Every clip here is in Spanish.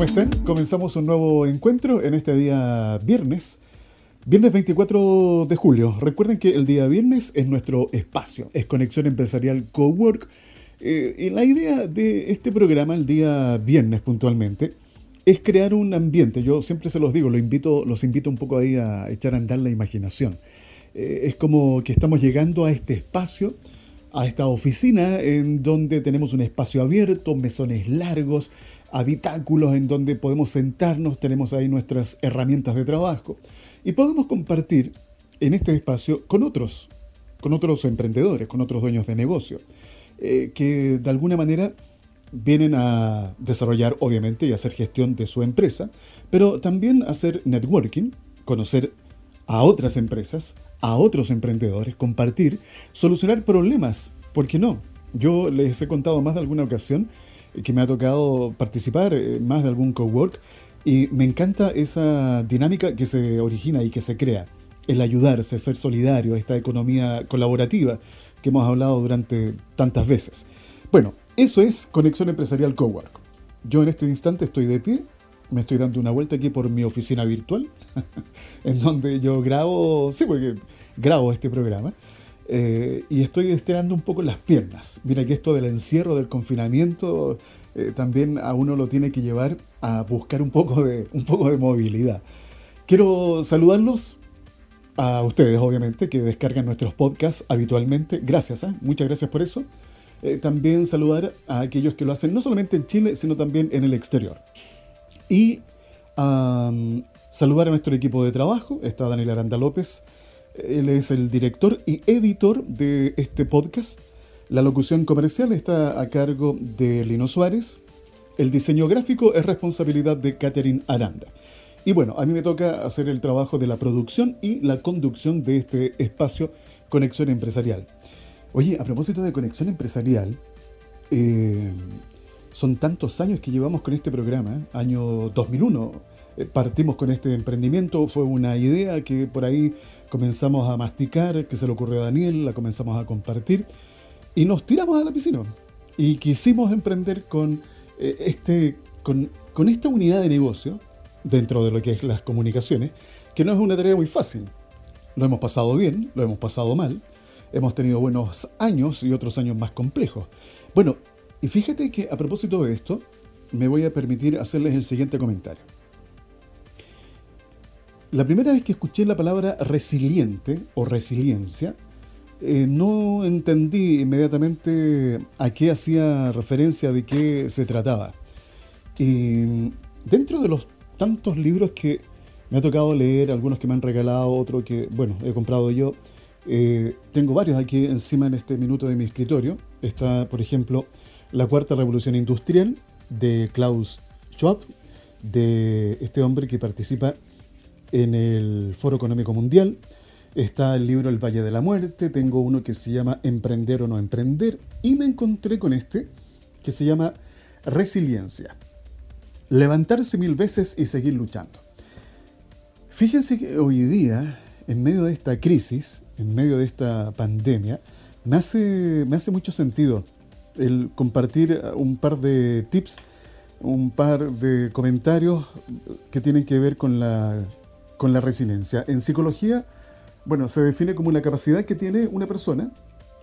¿Cómo están? Comenzamos un nuevo encuentro en este día viernes. Viernes 24 de julio. Recuerden que el día viernes es nuestro espacio, es Conexión Empresarial Cowork. Eh, y la idea de este programa, el día viernes puntualmente, es crear un ambiente. Yo siempre se los digo, los invito, los invito un poco ahí a echar a andar la imaginación. Eh, es como que estamos llegando a este espacio, a esta oficina en donde tenemos un espacio abierto, mesones largos, habitáculos en donde podemos sentarnos, tenemos ahí nuestras herramientas de trabajo y podemos compartir en este espacio con otros, con otros emprendedores, con otros dueños de negocio, eh, que de alguna manera vienen a desarrollar, obviamente, y hacer gestión de su empresa, pero también hacer networking, conocer a otras empresas, a otros emprendedores, compartir, solucionar problemas. ¿Por qué no? Yo les he contado más de alguna ocasión que me ha tocado participar en más de algún cowork y me encanta esa dinámica que se origina y que se crea, el ayudarse, ser solidario, esta economía colaborativa que hemos hablado durante tantas veces. Bueno, eso es Conexión Empresarial Cowork. Yo en este instante estoy de pie, me estoy dando una vuelta aquí por mi oficina virtual, en donde yo grabo, sí, porque grabo este programa, eh, y estoy estirando un poco las piernas. Mira que esto del encierro, del confinamiento, eh, también a uno lo tiene que llevar a buscar un poco de, un poco de movilidad. Quiero saludarlos a ustedes, obviamente, que descargan nuestros podcasts habitualmente. Gracias, ¿eh? muchas gracias por eso. Eh, también saludar a aquellos que lo hacen no solamente en Chile, sino también en el exterior. Y saludar a nuestro equipo de trabajo. Está Daniel Aranda López. Él es el director y editor de este podcast. La locución comercial está a cargo de Lino Suárez. El diseño gráfico es responsabilidad de Catherine Aranda. Y bueno, a mí me toca hacer el trabajo de la producción y la conducción de este espacio Conexión Empresarial. Oye, a propósito de conexión empresarial, eh, son tantos años que llevamos con este programa, ¿eh? año 2001 eh, partimos con este emprendimiento, fue una idea que por ahí comenzamos a masticar, que se le ocurrió a Daniel, la comenzamos a compartir y nos tiramos a la piscina y quisimos emprender con, este, con, con esta unidad de negocio dentro de lo que es las comunicaciones, que no es una tarea muy fácil. Lo hemos pasado bien, lo hemos pasado mal, hemos tenido buenos años y otros años más complejos. Bueno, y fíjate que a propósito de esto, me voy a permitir hacerles el siguiente comentario. La primera vez que escuché la palabra resiliente o resiliencia, eh, no entendí inmediatamente a qué hacía referencia, de qué se trataba. Y dentro de los tantos libros que me ha tocado leer, algunos que me han regalado, otros que, bueno, he comprado yo, eh, tengo varios aquí encima en este minuto de mi escritorio. Está, por ejemplo, La Cuarta Revolución Industrial de Klaus Schwab, de este hombre que participa en el Foro Económico Mundial. Está el libro El Valle de la Muerte, tengo uno que se llama Emprender o no emprender y me encontré con este que se llama Resiliencia. Levantarse mil veces y seguir luchando. Fíjense que hoy día, en medio de esta crisis, en medio de esta pandemia, me hace, me hace mucho sentido el compartir un par de tips, un par de comentarios que tienen que ver con la, con la resiliencia. En psicología, bueno, se define como la capacidad que tiene una persona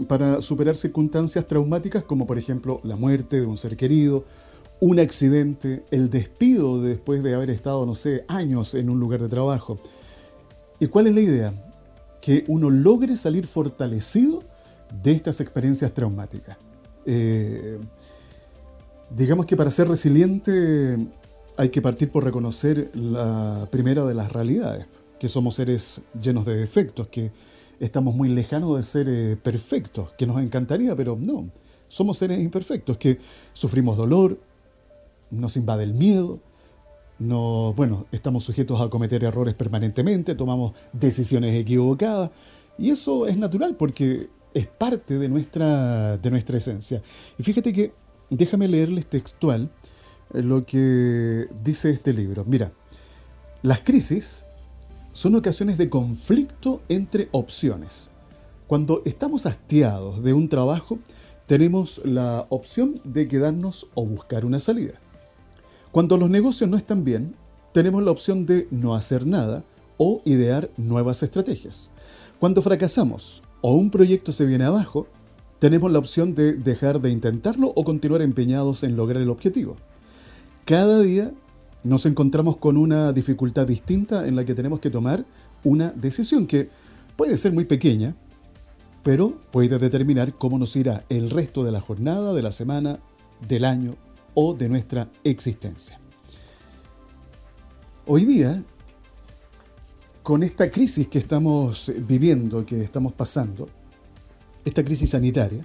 para superar circunstancias traumáticas como por ejemplo la muerte de un ser querido, un accidente, el despido después de haber estado, no sé, años en un lugar de trabajo. ¿Y cuál es la idea? que uno logre salir fortalecido de estas experiencias traumáticas. Eh, digamos que para ser resiliente hay que partir por reconocer la primera de las realidades, que somos seres llenos de defectos, que estamos muy lejanos de ser eh, perfectos, que nos encantaría, pero no, somos seres imperfectos, que sufrimos dolor, nos invade el miedo, no, bueno, estamos sujetos a cometer errores permanentemente, tomamos decisiones equivocadas y eso es natural porque es parte de nuestra, de nuestra esencia. Y fíjate que, déjame leerles textual lo que dice este libro. Mira, las crisis son ocasiones de conflicto entre opciones. Cuando estamos hastiados de un trabajo, tenemos la opción de quedarnos o buscar una salida. Cuando los negocios no están bien, tenemos la opción de no hacer nada o idear nuevas estrategias. Cuando fracasamos o un proyecto se viene abajo, tenemos la opción de dejar de intentarlo o continuar empeñados en lograr el objetivo. Cada día nos encontramos con una dificultad distinta en la que tenemos que tomar una decisión que puede ser muy pequeña, pero puede determinar cómo nos irá el resto de la jornada, de la semana, del año o de nuestra existencia. Hoy día, con esta crisis que estamos viviendo, que estamos pasando, esta crisis sanitaria,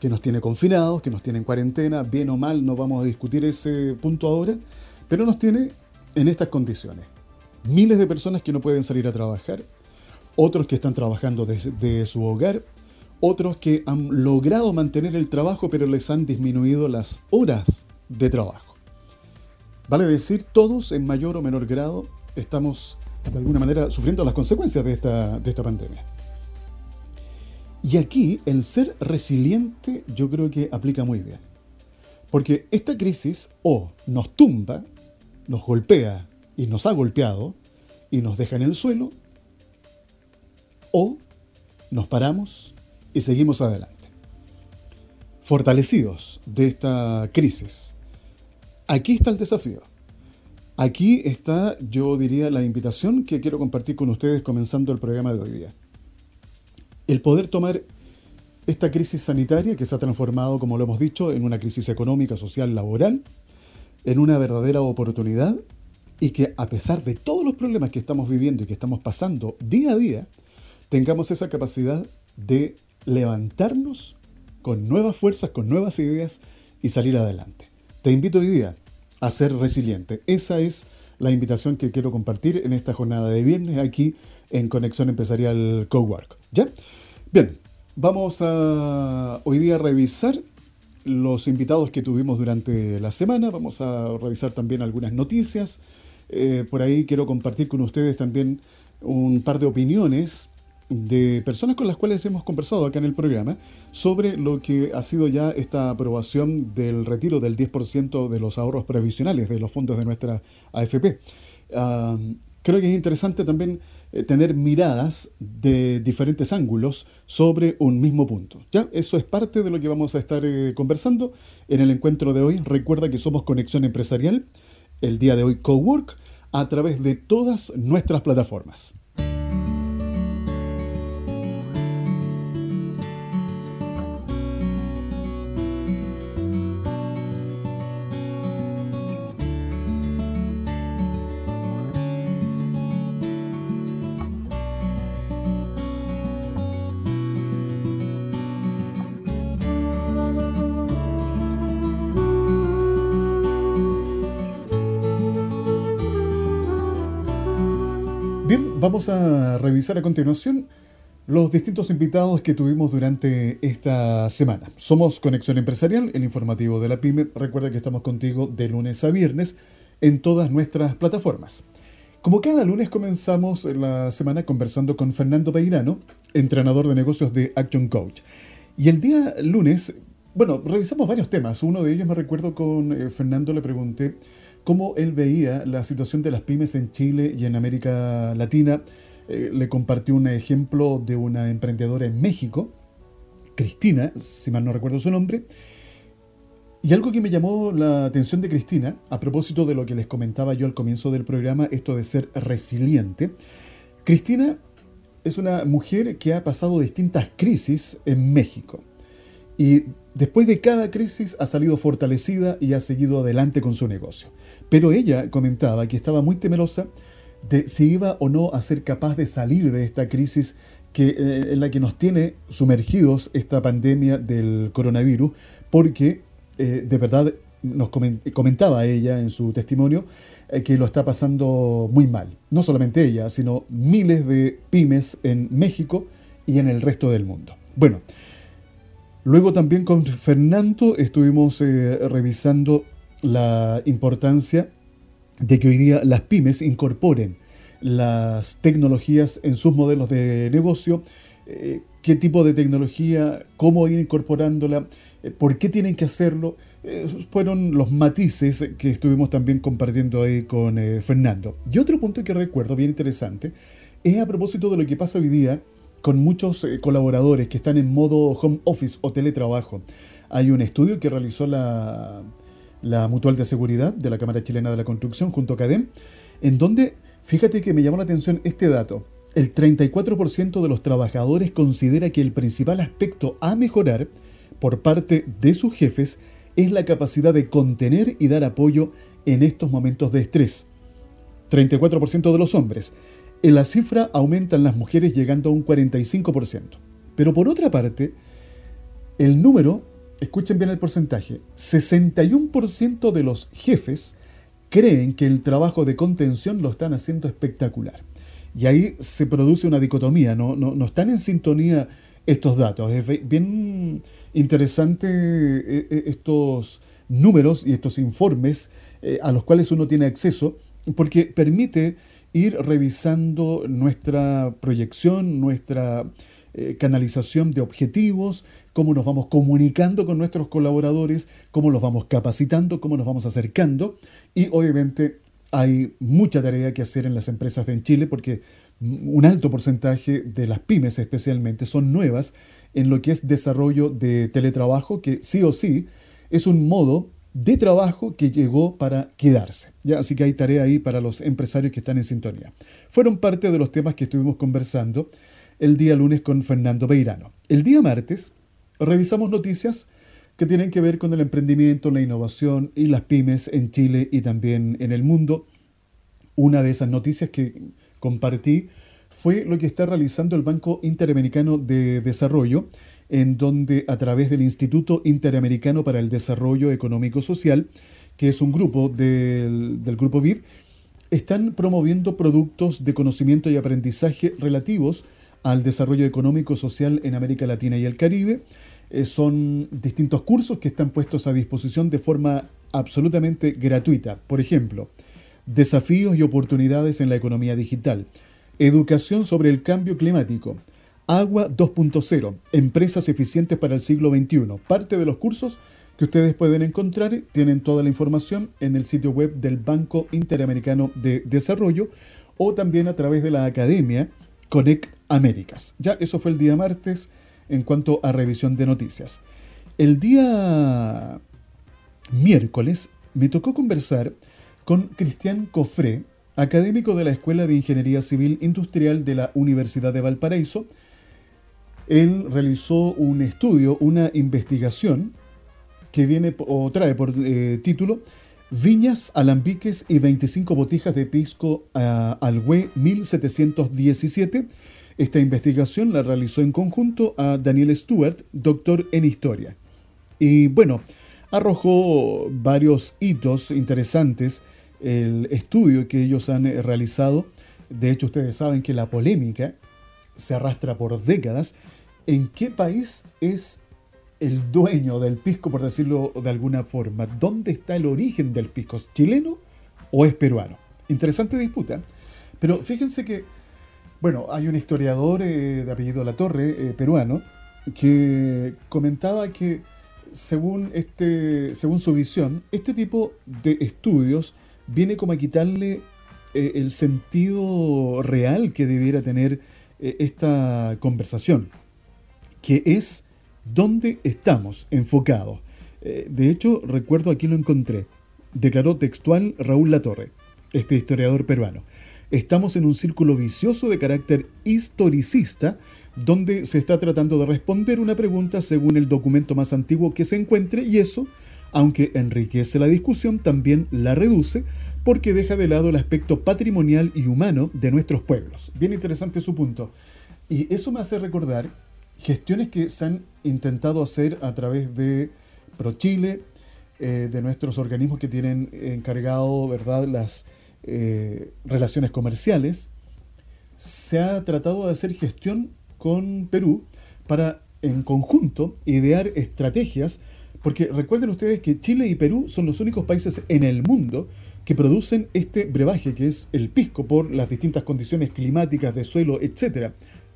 que nos tiene confinados, que nos tiene en cuarentena, bien o mal, no vamos a discutir ese punto ahora, pero nos tiene en estas condiciones. Miles de personas que no pueden salir a trabajar, otros que están trabajando desde su hogar, otros que han logrado mantener el trabajo pero les han disminuido las horas de trabajo. Vale decir, todos en mayor o menor grado estamos de alguna manera sufriendo las consecuencias de esta, de esta pandemia. Y aquí el ser resiliente yo creo que aplica muy bien. Porque esta crisis o nos tumba, nos golpea y nos ha golpeado y nos deja en el suelo, o nos paramos y seguimos adelante. Fortalecidos de esta crisis. Aquí está el desafío. Aquí está, yo diría, la invitación que quiero compartir con ustedes comenzando el programa de hoy día el poder tomar esta crisis sanitaria que se ha transformado, como lo hemos dicho, en una crisis económica, social, laboral, en una verdadera oportunidad y que a pesar de todos los problemas que estamos viviendo y que estamos pasando día a día, tengamos esa capacidad de levantarnos con nuevas fuerzas, con nuevas ideas y salir adelante. Te invito hoy día a ser resiliente. Esa es la invitación que quiero compartir en esta jornada de viernes aquí en Conexión Empresarial Cowork. ¿Ya? Bien, vamos a hoy día revisar los invitados que tuvimos durante la semana, vamos a revisar también algunas noticias. Eh, por ahí quiero compartir con ustedes también un par de opiniones de personas con las cuales hemos conversado acá en el programa sobre lo que ha sido ya esta aprobación del retiro del 10% de los ahorros previsionales de los fondos de nuestra AFP. Ah, creo que es interesante también eh, tener miradas de diferentes ángulos sobre un mismo punto. ¿ya? Eso es parte de lo que vamos a estar eh, conversando en el encuentro de hoy. Recuerda que somos Conexión Empresarial, el día de hoy Cowork, a través de todas nuestras plataformas. Vamos a revisar a continuación los distintos invitados que tuvimos durante esta semana. Somos Conexión Empresarial, el informativo de la PyME. Recuerda que estamos contigo de lunes a viernes en todas nuestras plataformas. Como cada lunes comenzamos la semana conversando con Fernando Peirano, entrenador de negocios de Action Coach. Y el día lunes, bueno, revisamos varios temas. Uno de ellos me recuerdo con eh, Fernando, le pregunté cómo él veía la situación de las pymes en Chile y en América Latina. Eh, le compartió un ejemplo de una emprendedora en México, Cristina, si mal no recuerdo su nombre. Y algo que me llamó la atención de Cristina, a propósito de lo que les comentaba yo al comienzo del programa, esto de ser resiliente. Cristina es una mujer que ha pasado distintas crisis en México. Y después de cada crisis ha salido fortalecida y ha seguido adelante con su negocio. Pero ella comentaba que estaba muy temerosa de si iba o no a ser capaz de salir de esta crisis que, eh, en la que nos tiene sumergidos esta pandemia del coronavirus, porque eh, de verdad nos comentaba ella en su testimonio eh, que lo está pasando muy mal. No solamente ella, sino miles de pymes en México y en el resto del mundo. Bueno, luego también con Fernando estuvimos revisando la importancia de que hoy día las pymes incorporen las tecnologías en sus modelos de negocio, eh, qué tipo de tecnología, cómo ir incorporándola, eh, por qué tienen que hacerlo. fueron los matices que estuvimos también compartiendo ahí con Fernando. Y otro punto que recuerdo bien interesante es a propósito de lo que pasa hoy día con muchos colaboradores que están en modo home office o teletrabajo. Hay un estudio que realizó la, la Mutual de Seguridad de la Cámara Chilena de la Construcción junto a CADEM, en donde, fíjate que me llamó la atención este dato, el 34% de los trabajadores considera que el principal aspecto a mejorar por parte de sus jefes es la capacidad de contener y dar apoyo en estos momentos de estrés. 34% de los hombres. En la cifra aumentan las mujeres llegando a un 45%. Pero por otra parte, el número escuchen bien el porcentaje, 61% de los jefes creen que el trabajo de contención lo están haciendo espectacular. Y ahí se produce una dicotomía, no, no, están en sintonía estos datos. Es bien interesante eh, eh, estos números y estos informes eh, a los cuales uno tiene acceso, porque permite ir revisando nuestra proyección, nuestra canalización de objetivos, cómo nos vamos comunicando con nuestros colaboradores, cómo los vamos capacitando, cómo nos vamos acercando. Y obviamente hay mucha tarea que hacer en las empresas en Chile porque un alto porcentaje de las pymes especialmente son nuevas en lo que es desarrollo de teletrabajo, que sí o sí es un modo de trabajo que llegó para quedarse. ¿ya? Así que hay tarea ahí para los empresarios que están en sintonía. Fueron parte de los temas que estuvimos conversando el día lunes con Fernando Beirano. El día martes revisamos noticias que tienen que ver con el emprendimiento, la innovación y las pymes en Chile y también en el mundo. Una de esas noticias que compartí fue lo que está realizando el Banco Interamericano de Desarrollo, en donde a través del Instituto Interamericano para el Desarrollo Económico Social, que es un grupo del, del grupo BID, están promoviendo productos de conocimiento y aprendizaje relativos al desarrollo económico social en América Latina y el Caribe, eh, son distintos cursos que están puestos a disposición de forma absolutamente gratuita. Por ejemplo, desafíos y oportunidades en la economía digital, educación sobre el cambio climático, agua 2.0, empresas eficientes para el siglo XXI. Parte de los cursos que ustedes pueden encontrar tienen toda la información en el sitio web del Banco Interamericano de Desarrollo o también a través de la academia Connect Américas. Ya eso fue el día martes en cuanto a revisión de noticias. El día miércoles me tocó conversar con Cristian Cofré, académico de la Escuela de Ingeniería Civil Industrial de la Universidad de Valparaíso. Él realizó un estudio, una investigación que viene o trae por eh, título Viñas, alambiques y 25 botijas de pisco uh, al 1717 esta investigación la realizó en conjunto a Daniel Stewart, doctor en historia. Y bueno, arrojó varios hitos interesantes el estudio que ellos han eh, realizado. De hecho, ustedes saben que la polémica se arrastra por décadas. ¿En qué país es el dueño del pisco, por decirlo de alguna forma? ¿Dónde está el origen del pisco? ¿Es chileno o es peruano? Interesante disputa. Pero fíjense que bueno, hay un historiador eh, de apellido La Torre, eh, peruano, que comentaba que según, este, según su visión, este tipo de estudios viene como a quitarle eh, el sentido real que debiera tener esta conversación, que es dónde estamos enfocados. de hecho, recuerdo aquí lo encontré, declaró textual Raúl Latorre, este historiador peruano. Estamos en un círculo vicioso de carácter historicista donde se está tratando de responder una pregunta según el documento más antiguo que se encuentre y eso, aunque enriquece la discusión, también la reduce porque deja de lado el aspecto patrimonial y humano de nuestros pueblos. Bien interesante su punto. Y eso me hace recordar gestiones que se han intentado hacer a través de ProChile, eh, de nuestros organismos que tienen encargado ¿verdad? las eh, relaciones comerciales, se ha tratado de hacer gestión con Perú para en conjunto idear estrategias, porque recuerden ustedes que Chile y Perú son los únicos países en el mundo que producen este brebaje, que es el pisco, por las distintas condiciones climáticas de suelo, etc.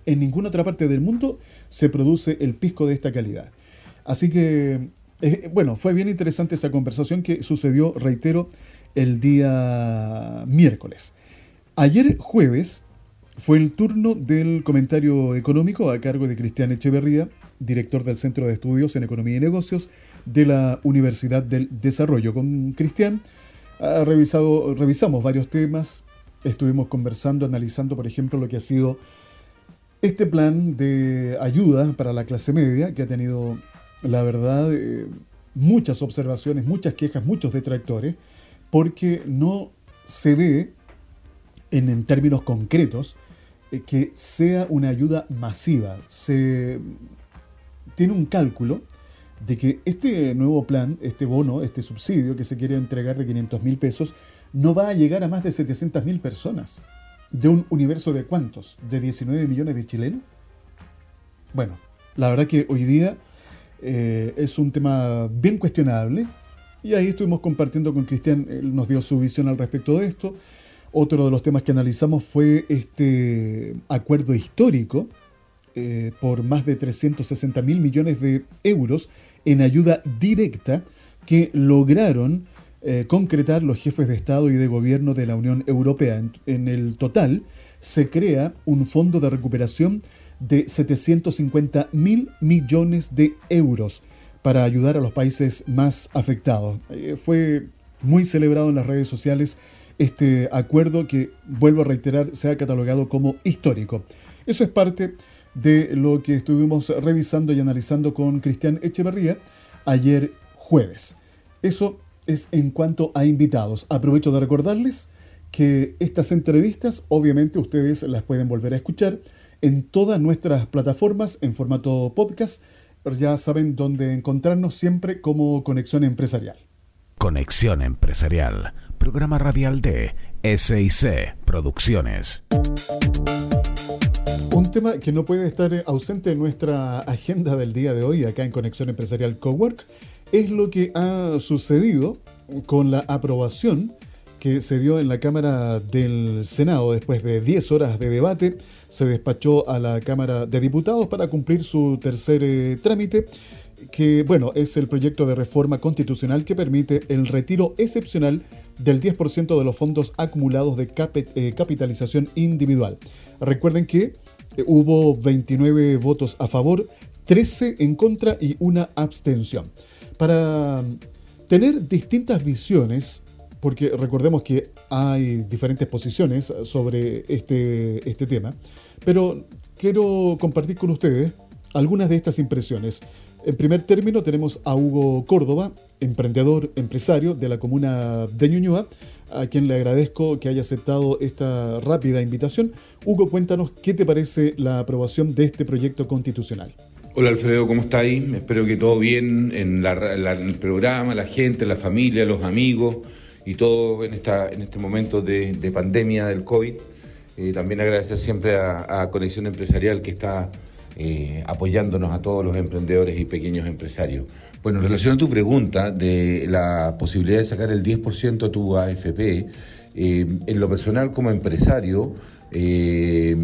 en ninguna otra parte del mundo se produce el pisco de esta calidad. Así que, eh, bueno, fue bien interesante esa conversación que sucedió, reitero, el día miércoles. Ayer jueves fue el turno del comentario económico a cargo de Cristian Echeverría, director del Centro de Estudios en Economía y Negocios de la Universidad del Desarrollo. Con Cristian revisado, revisamos varios temas, estuvimos conversando, analizando, por ejemplo, lo que ha sido este plan de ayuda para la clase media, que ha tenido, la verdad, eh, muchas observaciones, muchas quejas, muchos detractores, porque no se ve en, términos concretos eh, que sea una ayuda masiva. Se tiene un cálculo de que este nuevo plan, este bono, este subsidio que se quiere entregar de 500 mil pesos, no va a llegar a más de 700 mil personas. ¿De un universo de cuántos? ¿De 19 millones de chilenos? Bueno, la verdad que hoy día eh, es un tema bien cuestionable y ahí estuvimos compartiendo con Cristian, él nos dio su visión al respecto de esto. Otro de los temas que analizamos fue este acuerdo histórico eh, por más de 360 mil millones de euros en ayuda directa que lograron eh, concretar los jefes de Estado y de Gobierno de la Unión Europea. En, el total se crea un fondo de recuperación de 750 mil millones de euros para ayudar a los países más afectados. Eh, fue muy celebrado en las redes sociales este acuerdo que, vuelvo a reiterar, se ha catalogado como histórico. Eso es parte de lo que estuvimos revisando y analizando con Cristian Echeverría ayer jueves. Eso es en cuanto a invitados. Aprovecho de recordarles que estas entrevistas obviamente ustedes las pueden volver a escuchar en todas nuestras plataformas en formato podcast. Ya saben dónde encontrarnos siempre como Conexión Empresarial. Conexión Empresarial programa radial de SIC Producciones. Un tema que no puede estar ausente en nuestra agenda del día de hoy acá en Conexión Empresarial Cowork es lo que ha sucedido con la aprobación que se dio en la Cámara del Senado después de 10 horas de debate. Se despachó a la Cámara de Diputados para cumplir su tercer eh, trámite que, bueno, es el proyecto de reforma constitucional que permite el retiro excepcional del 10% de los fondos acumulados de eh, capitalización individual. Recuerden que eh, hubo 29 votos a favor, 13 en contra y una abstención. Para tener distintas visiones, porque recordemos que hay diferentes posiciones sobre este, este tema, pero quiero compartir con ustedes algunas de estas impresiones. En primer término tenemos a Hugo Córdoba, emprendedor, empresario de la comuna de Ñuñoa, a quien le agradezco que haya aceptado esta rápida invitación. Hugo, cuéntanos qué te parece la aprobación de este proyecto constitucional. Hola Alfredo, ¿cómo estáis? Espero que todo bien en, el programa, la gente, la familia, los amigos y todo en, esta, en este momento de, pandemia del COVID. Eh, también agradecer siempre a, a Conexión Empresarial que está eh, apoyándonos a todos los emprendedores y pequeños empresarios. Bueno, en relación a tu pregunta de la posibilidad de sacar el 10% a tu AFP, eh, en lo personal como empresario, eh,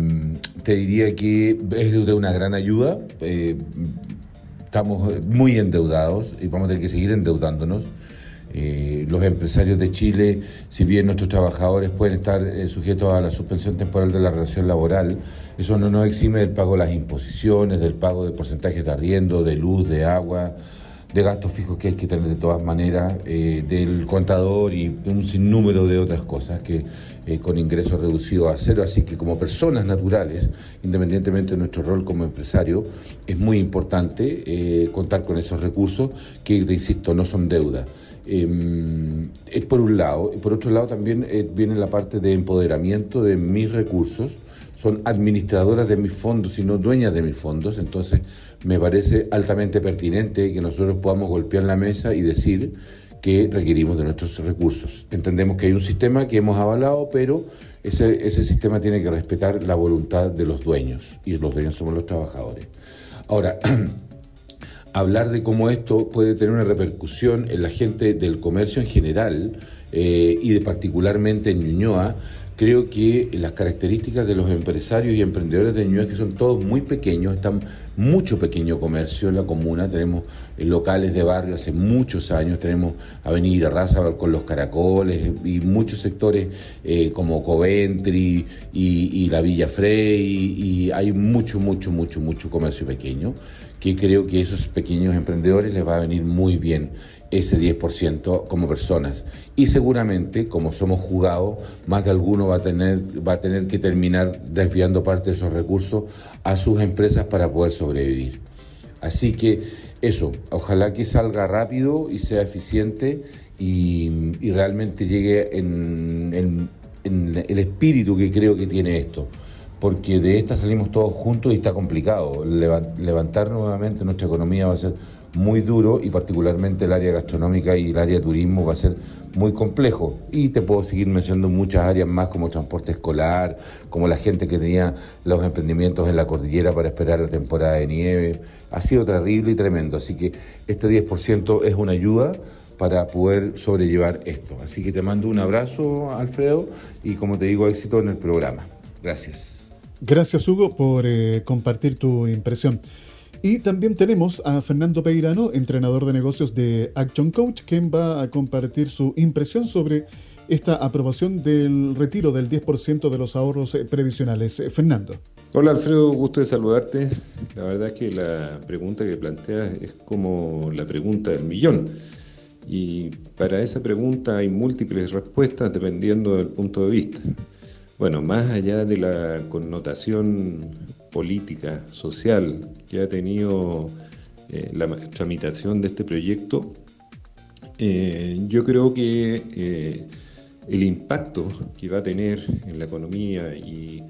te diría que es de una gran ayuda. estamos muy endeudados y vamos a tener que seguir endeudándonos. Eh, los empresarios de Chile, si bien nuestros trabajadores pueden estar eh, sujetos a la suspensión temporal de la relación laboral, eso no nos exime del pago de las imposiciones, del pago de porcentajes de arriendo, de luz, de agua, de gastos fijos que hay que tener de todas maneras, eh, del contador y un sinnúmero de otras cosas que con ingresos reducidos a cero. Así que como personas naturales, independientemente de nuestro rol como empresario, es muy importante contar con esos recursos que, te insisto, no son deuda. Eh, es por un lado, y por otro lado también eh, viene la parte de empoderamiento de mis recursos. Son administradoras de mis fondos y no dueñas de mis fondos, entonces me parece altamente pertinente que nosotros podamos golpear la mesa y decir que requerimos de nuestros recursos. Entendemos que hay un sistema que hemos avalado, pero ese, ese sistema tiene que respetar la voluntad de los dueños, y los dueños somos los trabajadores. Ahora, hablar de cómo esto puede tener una repercusión en la gente del comercio en general eh, y de particularmente en Ñuñoa, creo que las características de los empresarios y emprendedores de Ñuble, que son todos muy pequeños, están mucho pequeño comercio en la comuna, tenemos eh, locales de barrio hace muchos años, tenemos Avenida Raza con los caracoles y muchos sectores eh, como Coventry y, la Villa Frey y, hay mucho, mucho, mucho, mucho comercio pequeño que creo que a esos pequeños emprendedores les va a venir muy bien ese 10% como personas. Y seguramente, como somos jugados, más de alguno va a, tener, va a tener que terminar desviando parte de esos recursos a sus empresas para poder sobrevivir. Así que eso, ojalá que salga rápido y sea eficiente y, realmente llegue en, en el espíritu que creo que tiene esto porque de esta salimos todos juntos y está complicado. Levantar nuevamente nuestra economía va a ser muy duro y particularmente el área gastronómica y el área turismo va a ser muy complejo. Y te puedo seguir mencionando muchas áreas más como transporte escolar, como la gente que tenía los emprendimientos en la cordillera para esperar la temporada de nieve. Ha sido terrible y tremendo. Así que este 10% es una ayuda para poder sobrellevar esto. Así que te mando un abrazo, Alfredo, y como te digo, éxito en el programa. Gracias. Gracias, Hugo, por eh, compartir tu impresión. Y también tenemos a Fernando Peirano, entrenador de negocios de Action Coach, quien va a compartir su impresión sobre esta aprobación del retiro del 10% de los ahorros eh, previsionales. Eh, Fernando. Hola Alfredo, gusto de saludarte. La verdad es que la pregunta que planteas es como la pregunta del millón. Y para esa pregunta hay múltiples respuestas dependiendo del punto de vista. Bueno, más allá de la connotación política, social que ha tenido eh, la tramitación de este proyecto, eh, yo creo que eh, el impacto que va a tener en la economía y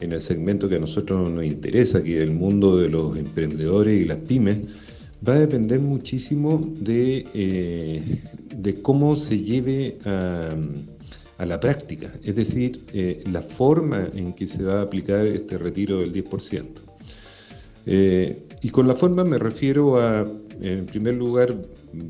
en el segmento que a nosotros nos interesa, que es el mundo de los emprendedores y las pymes, va a depender muchísimo de, de cómo se lleve a a la práctica, es decir, eh, la forma en que se va a aplicar este retiro del 10%. Eh, y con la forma me refiero a, en primer lugar,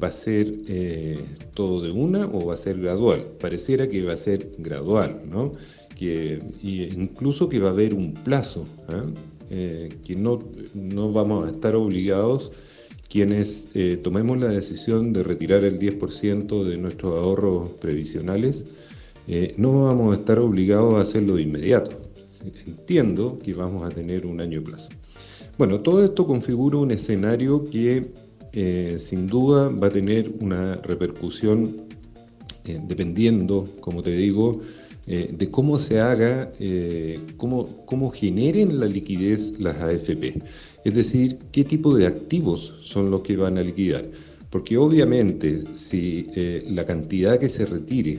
va a ser eh, todo de una o va a ser gradual. Pareciera que va a ser gradual, ¿no? Que, incluso que va a haber un plazo, ¿ah? que no, no vamos a estar obligados quienes tomemos la decisión de retirar el 10% de nuestros ahorros previsionales eh, no vamos a estar obligados a hacerlo de inmediato. Entiendo que vamos a tener un año de plazo. Bueno, todo esto configura un escenario que eh, sin duda va a tener una repercusión eh, dependiendo, como te digo, de cómo se haga, cómo, cómo generen la liquidez las AFP. Es decir, qué tipo de activos son los que van a liquidar. Porque obviamente si la cantidad que se retire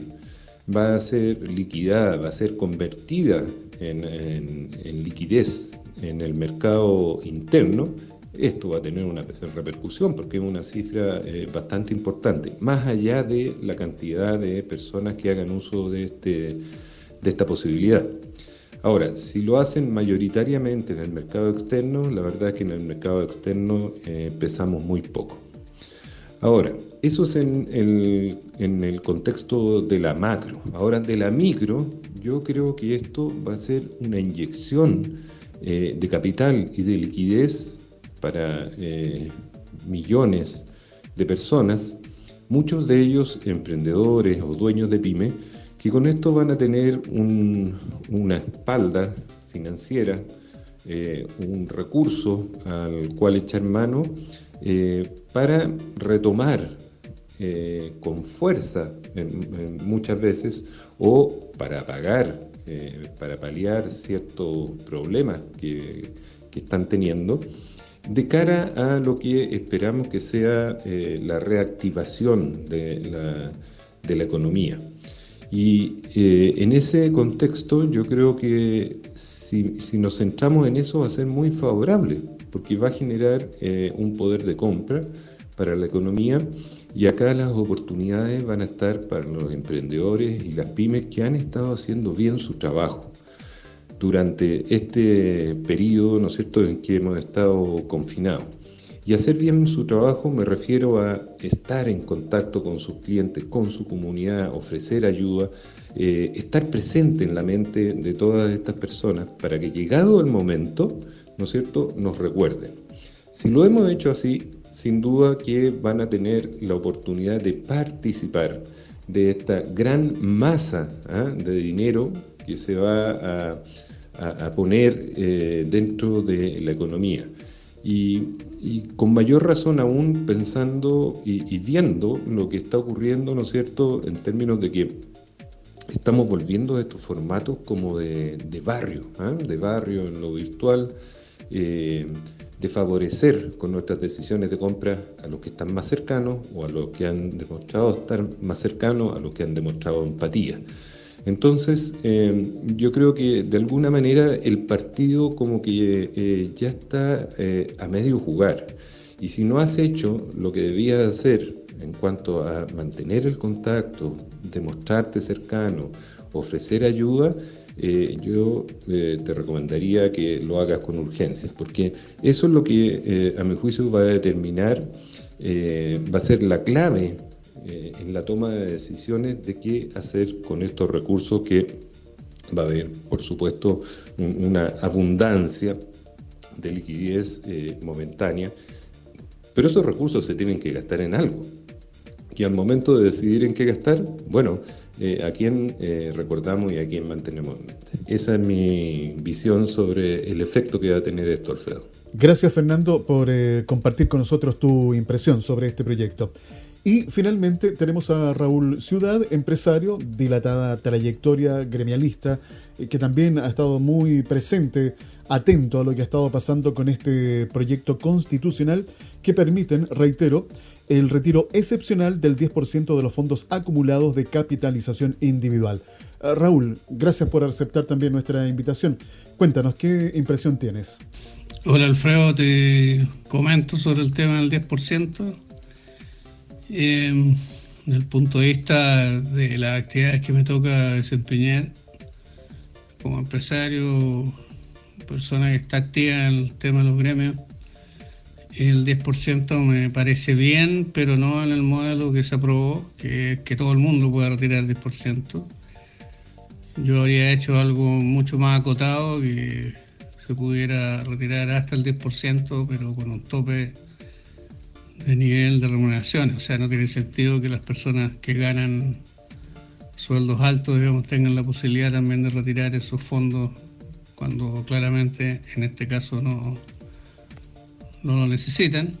va a ser liquidada, va a ser convertida en, liquidez en el mercado interno, esto va a tener una repercusión porque es una cifra eh, bastante importante, más allá de la cantidad de personas que hagan uso de, este, de esta posibilidad. Ahora, si lo hacen mayoritariamente en el mercado externo, la verdad es que en el mercado externo eh, pesamos muy poco. Ahora, eso es en el, contexto de la macro. Ahora, de la micro, yo creo que esto va a ser una inyección eh, de capital y de liquidez para eh, millones de personas, muchos de ellos emprendedores o dueños de pyme, que con esto van a tener una espalda financiera, eh, un recurso al cual echar mano para retomar eh, con fuerza muchas veces o para pagar, eh, para paliar ciertos problemas que, están teniendo, de cara a lo que esperamos que sea la reactivación de la, economía. Y en ese contexto yo creo que si, nos centramos en eso va a ser muy favorable porque va a generar eh, un poder de compra para la economía y acá las oportunidades van a estar para los emprendedores y las pymes que han estado haciendo bien su trabajo durante este periodo, ¿no es cierto?, en que hemos estado confinados. Y hacer bien su trabajo me refiero a estar en contacto con sus clientes, con su comunidad, ofrecer ayuda, eh, estar presente en la mente de todas estas personas para que llegado el momento, ¿no es cierto?, nos recuerden. Si lo hemos hecho así, sin duda que van a tener la oportunidad de participar de esta gran masa ¿ah? de dinero que se va a, poner eh, dentro de la economía. Y, con mayor razón aún pensando y, viendo lo que está ocurriendo, ¿no es cierto?, en términos de que estamos volviendo a estos formatos como de, barrio, ¿ah? de barrio en lo virtual. Eh, de favorecer con nuestras decisiones de compra a los que están más cercanos o a los que han demostrado estar más cercanos, a los que han demostrado empatía. Entonces, eh, yo creo que de alguna manera el partido como que eh, ya está eh, a medio jugar. Y si no has hecho lo que debías hacer en cuanto a mantener el contacto, demostrarte cercano, ofrecer ayuda, eh, yo eh, te recomendaría que lo hagas con urgencia, porque eso es lo que eh, a mi juicio va a determinar, va a ser la clave en la toma de decisiones de qué hacer con estos recursos que va a haber, por supuesto, una abundancia de liquidez momentánea, pero esos recursos se tienen que gastar en algo. Y al momento de decidir en qué gastar, bueno, eh, a quién eh, recordamos y a quién mantenemos en mente. Esa es mi visión sobre el efecto que va a tener esto, Alfredo. Gracias, Fernando, por eh, compartir con nosotros tu impresión sobre este proyecto. Y finalmente tenemos a Raúl Ciudad, empresario, dilatada trayectoria gremialista, que también ha estado muy presente, atento a lo que ha estado pasando con este proyecto constitucional que permiten, reitero, el retiro excepcional del 10% de los fondos acumulados de capitalización individual. Eh, Raúl, gracias por aceptar también nuestra invitación. Cuéntanos, ¿qué impresión tienes? Hola Alfredo, te comento sobre el tema del 10%. Eh, desde el punto de vista de las actividades que me toca desempeñar como empresario, persona que está activa en el tema de los gremios, el 10% me parece bien, pero no en el modelo que se aprobó, que que todo el mundo pueda retirar el 10%. Yo habría hecho algo mucho más acotado, que se pudiera retirar hasta el 10%, pero con un tope de nivel de remuneración. O sea, no tiene sentido que las personas que ganan sueldos altos, tengan la posibilidad también de retirar esos fondos cuando claramente en este caso no, no lo necesitan,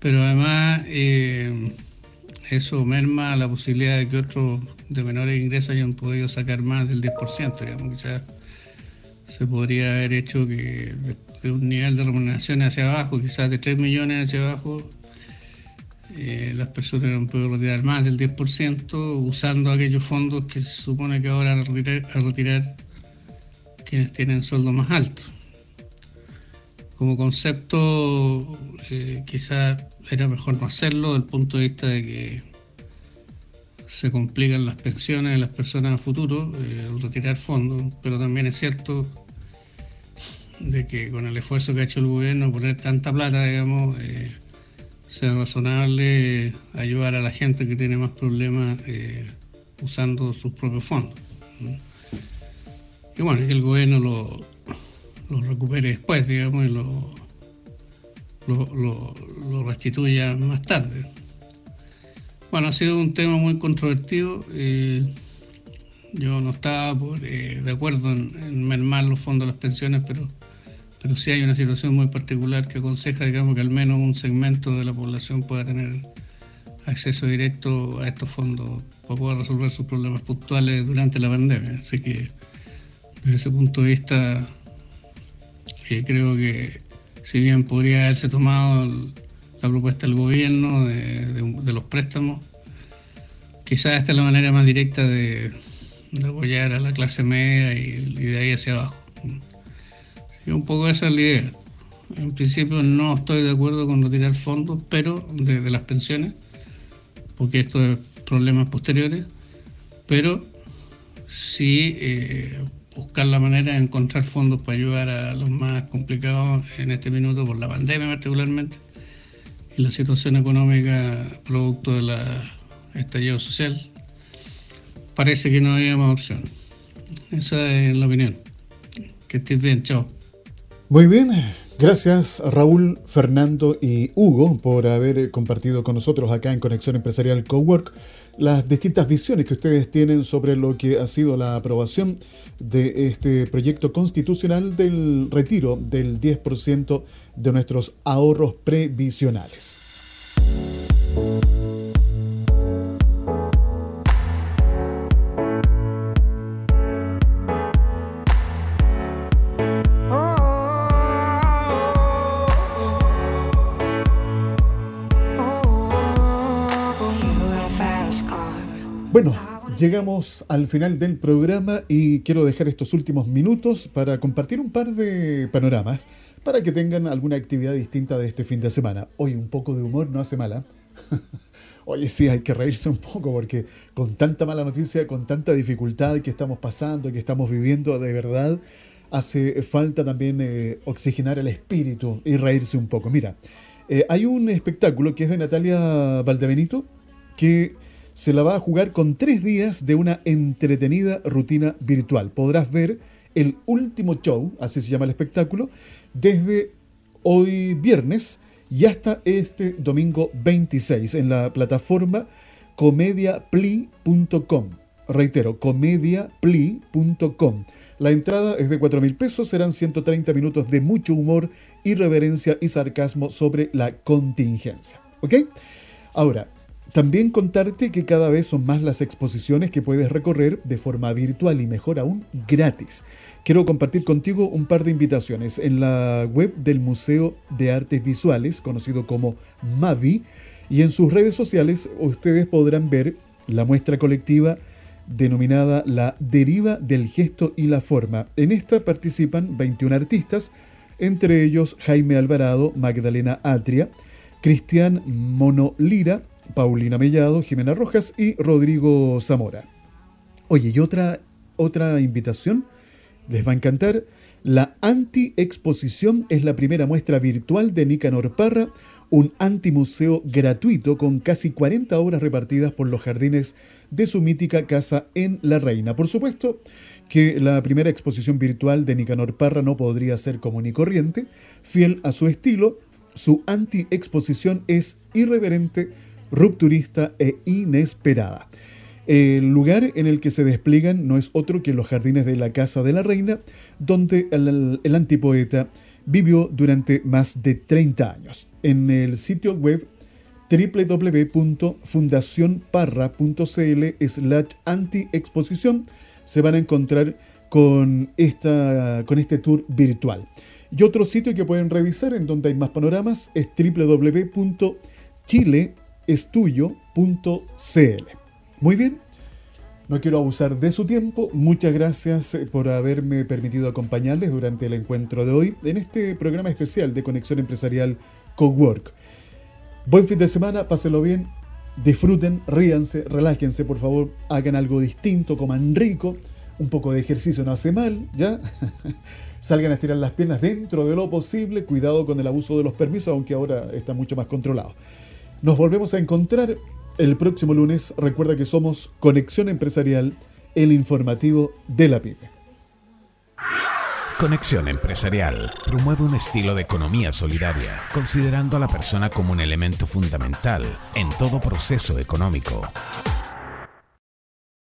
pero además eh, eso merma la posibilidad de que otros de menores ingresos hayan podido sacar más del 10%, digamos, quizás se podría haber hecho que de un nivel de remuneración hacia abajo, quizás de 3 millones hacia abajo, eh, las personas han podido retirar más del 10% usando aquellos fondos que se supone que ahora a retirar, a retirar quienes tienen sueldos más altos como concepto eh, quizás era mejor no hacerlo desde el punto de vista de que se complican las pensiones de las personas a futuro eh, retirar fondos, pero también es cierto de que con el esfuerzo que ha hecho el gobierno poner tanta plata, digamos, eh, sea razonable ayudar a la gente que tiene más problemas usando sus propios fondos. Y bueno, el gobierno lo, lo recupere después, digamos, y lo, lo, restituya más tarde. Bueno, ha sido un tema muy controvertido. Eh, yo no estaba eh, de acuerdo en, mermar los fondos de las pensiones, pero, pero sí hay una situación muy particular que aconseja, digamos, que al menos un segmento de la población pueda tener acceso directo a estos fondos para poder resolver sus problemas puntuales durante la pandemia. Así que desde ese punto de vista que creo que si bien podría haberse tomado la propuesta del gobierno de, los préstamos, quizás esta es la manera más directa de, apoyar a la clase media y, de ahí hacia abajo. Y un poco esa es la idea. En principio no estoy de acuerdo con retirar fondos, pero de, las pensiones, porque esto es problemas posteriores, pero sí eh, buscar la manera de encontrar fondos para ayudar a los más complicados en este minuto por la pandemia particularmente y la situación económica producto del estallido social. Parece que no había más opción. Esa es la opinión. Que estés bien, chao. Muy bien, gracias Raúl, Fernando y Hugo por haber compartido con nosotros acá en Conexión Empresarial Cowork las distintas visiones que ustedes tienen sobre lo que ha sido la aprobación de este proyecto constitucional del retiro del 10% de nuestros ahorros previsionales. Bueno, llegamos al final del programa y quiero dejar estos últimos minutos para compartir un par de panoramas para que tengan alguna actividad distinta de este fin de semana. Hoy un poco de humor no hace mala. Oye, sí, hay que reírse un poco porque con tanta mala noticia, con tanta dificultad que estamos pasando, que estamos viviendo, de verdad hace falta también eh, oxigenar el espíritu y reírse un poco. Mira, eh, hay un espectáculo que es de Natalia Valdebenito que se la va a jugar con tres días de una entretenida rutina virtual. Podrás ver el último show, así se llama el espectáculo, desde hoy viernes y hasta este domingo 26 en la plataforma comediapli.com. Reitero, comediapli.com. La entrada es de 4 mil pesos, serán 130 minutos de mucho humor, irreverencia y sarcasmo sobre la contingencia. ¿Ok? Ahora, también contarte que cada vez son más las exposiciones que puedes recorrer de forma virtual y mejor aún gratis. Quiero compartir contigo un par de invitaciones. En la web del Museo de Artes Visuales, conocido como MAVI, y en sus redes sociales ustedes podrán ver la muestra colectiva denominada La Deriva del Gesto y la Forma. En esta participan 21 artistas, entre ellos Jaime Alvarado, Magdalena Atria, Cristian Monolira, Paulina Mellado, Jimena Rojas y Rodrigo Zamora. Oye, y otra, otra invitación, les va a encantar. La anti-exposición es la primera muestra virtual de Nicanor Parra, un antimuseo gratuito con casi 40 horas repartidas por los jardines de su mítica casa en La Reina. Por supuesto que la primera exposición virtual de Nicanor Parra no podría ser común y corriente. Fiel a su estilo, su anti-exposición es irreverente, rupturista e inesperada. El lugar en el que se despliegan no es otro que los jardines de la Casa de la Reina, donde el, antipoeta vivió durante más de 30 años. En el sitio web www.fundacionparra.cl slash anti-exposición se van a encontrar con, esta, con este tour virtual. Y otro sitio que pueden revisar en donde hay más panoramas es www.chile.com estuyo.cl. Muy bien, no quiero abusar de su tiempo. Muchas gracias eh, por haberme permitido acompañarles durante el encuentro de hoy en este programa especial de Conexión Empresarial Cowork. Buen fin de semana, pásenlo bien, disfruten, ríanse, relájense, por favor, hagan algo distinto, coman rico, un poco de ejercicio no hace mal, ¿ya? Salgan a estirar las piernas dentro de lo posible, cuidado con el abuso de los permisos, aunque ahora está mucho más controlado. Nos volvemos a encontrar el próximo lunes. Recuerda que somos Conexión Empresarial, el informativo de la PYME. Conexión Empresarial promueve un estilo de economía solidaria, considerando a la persona como un elemento fundamental en todo proceso económico.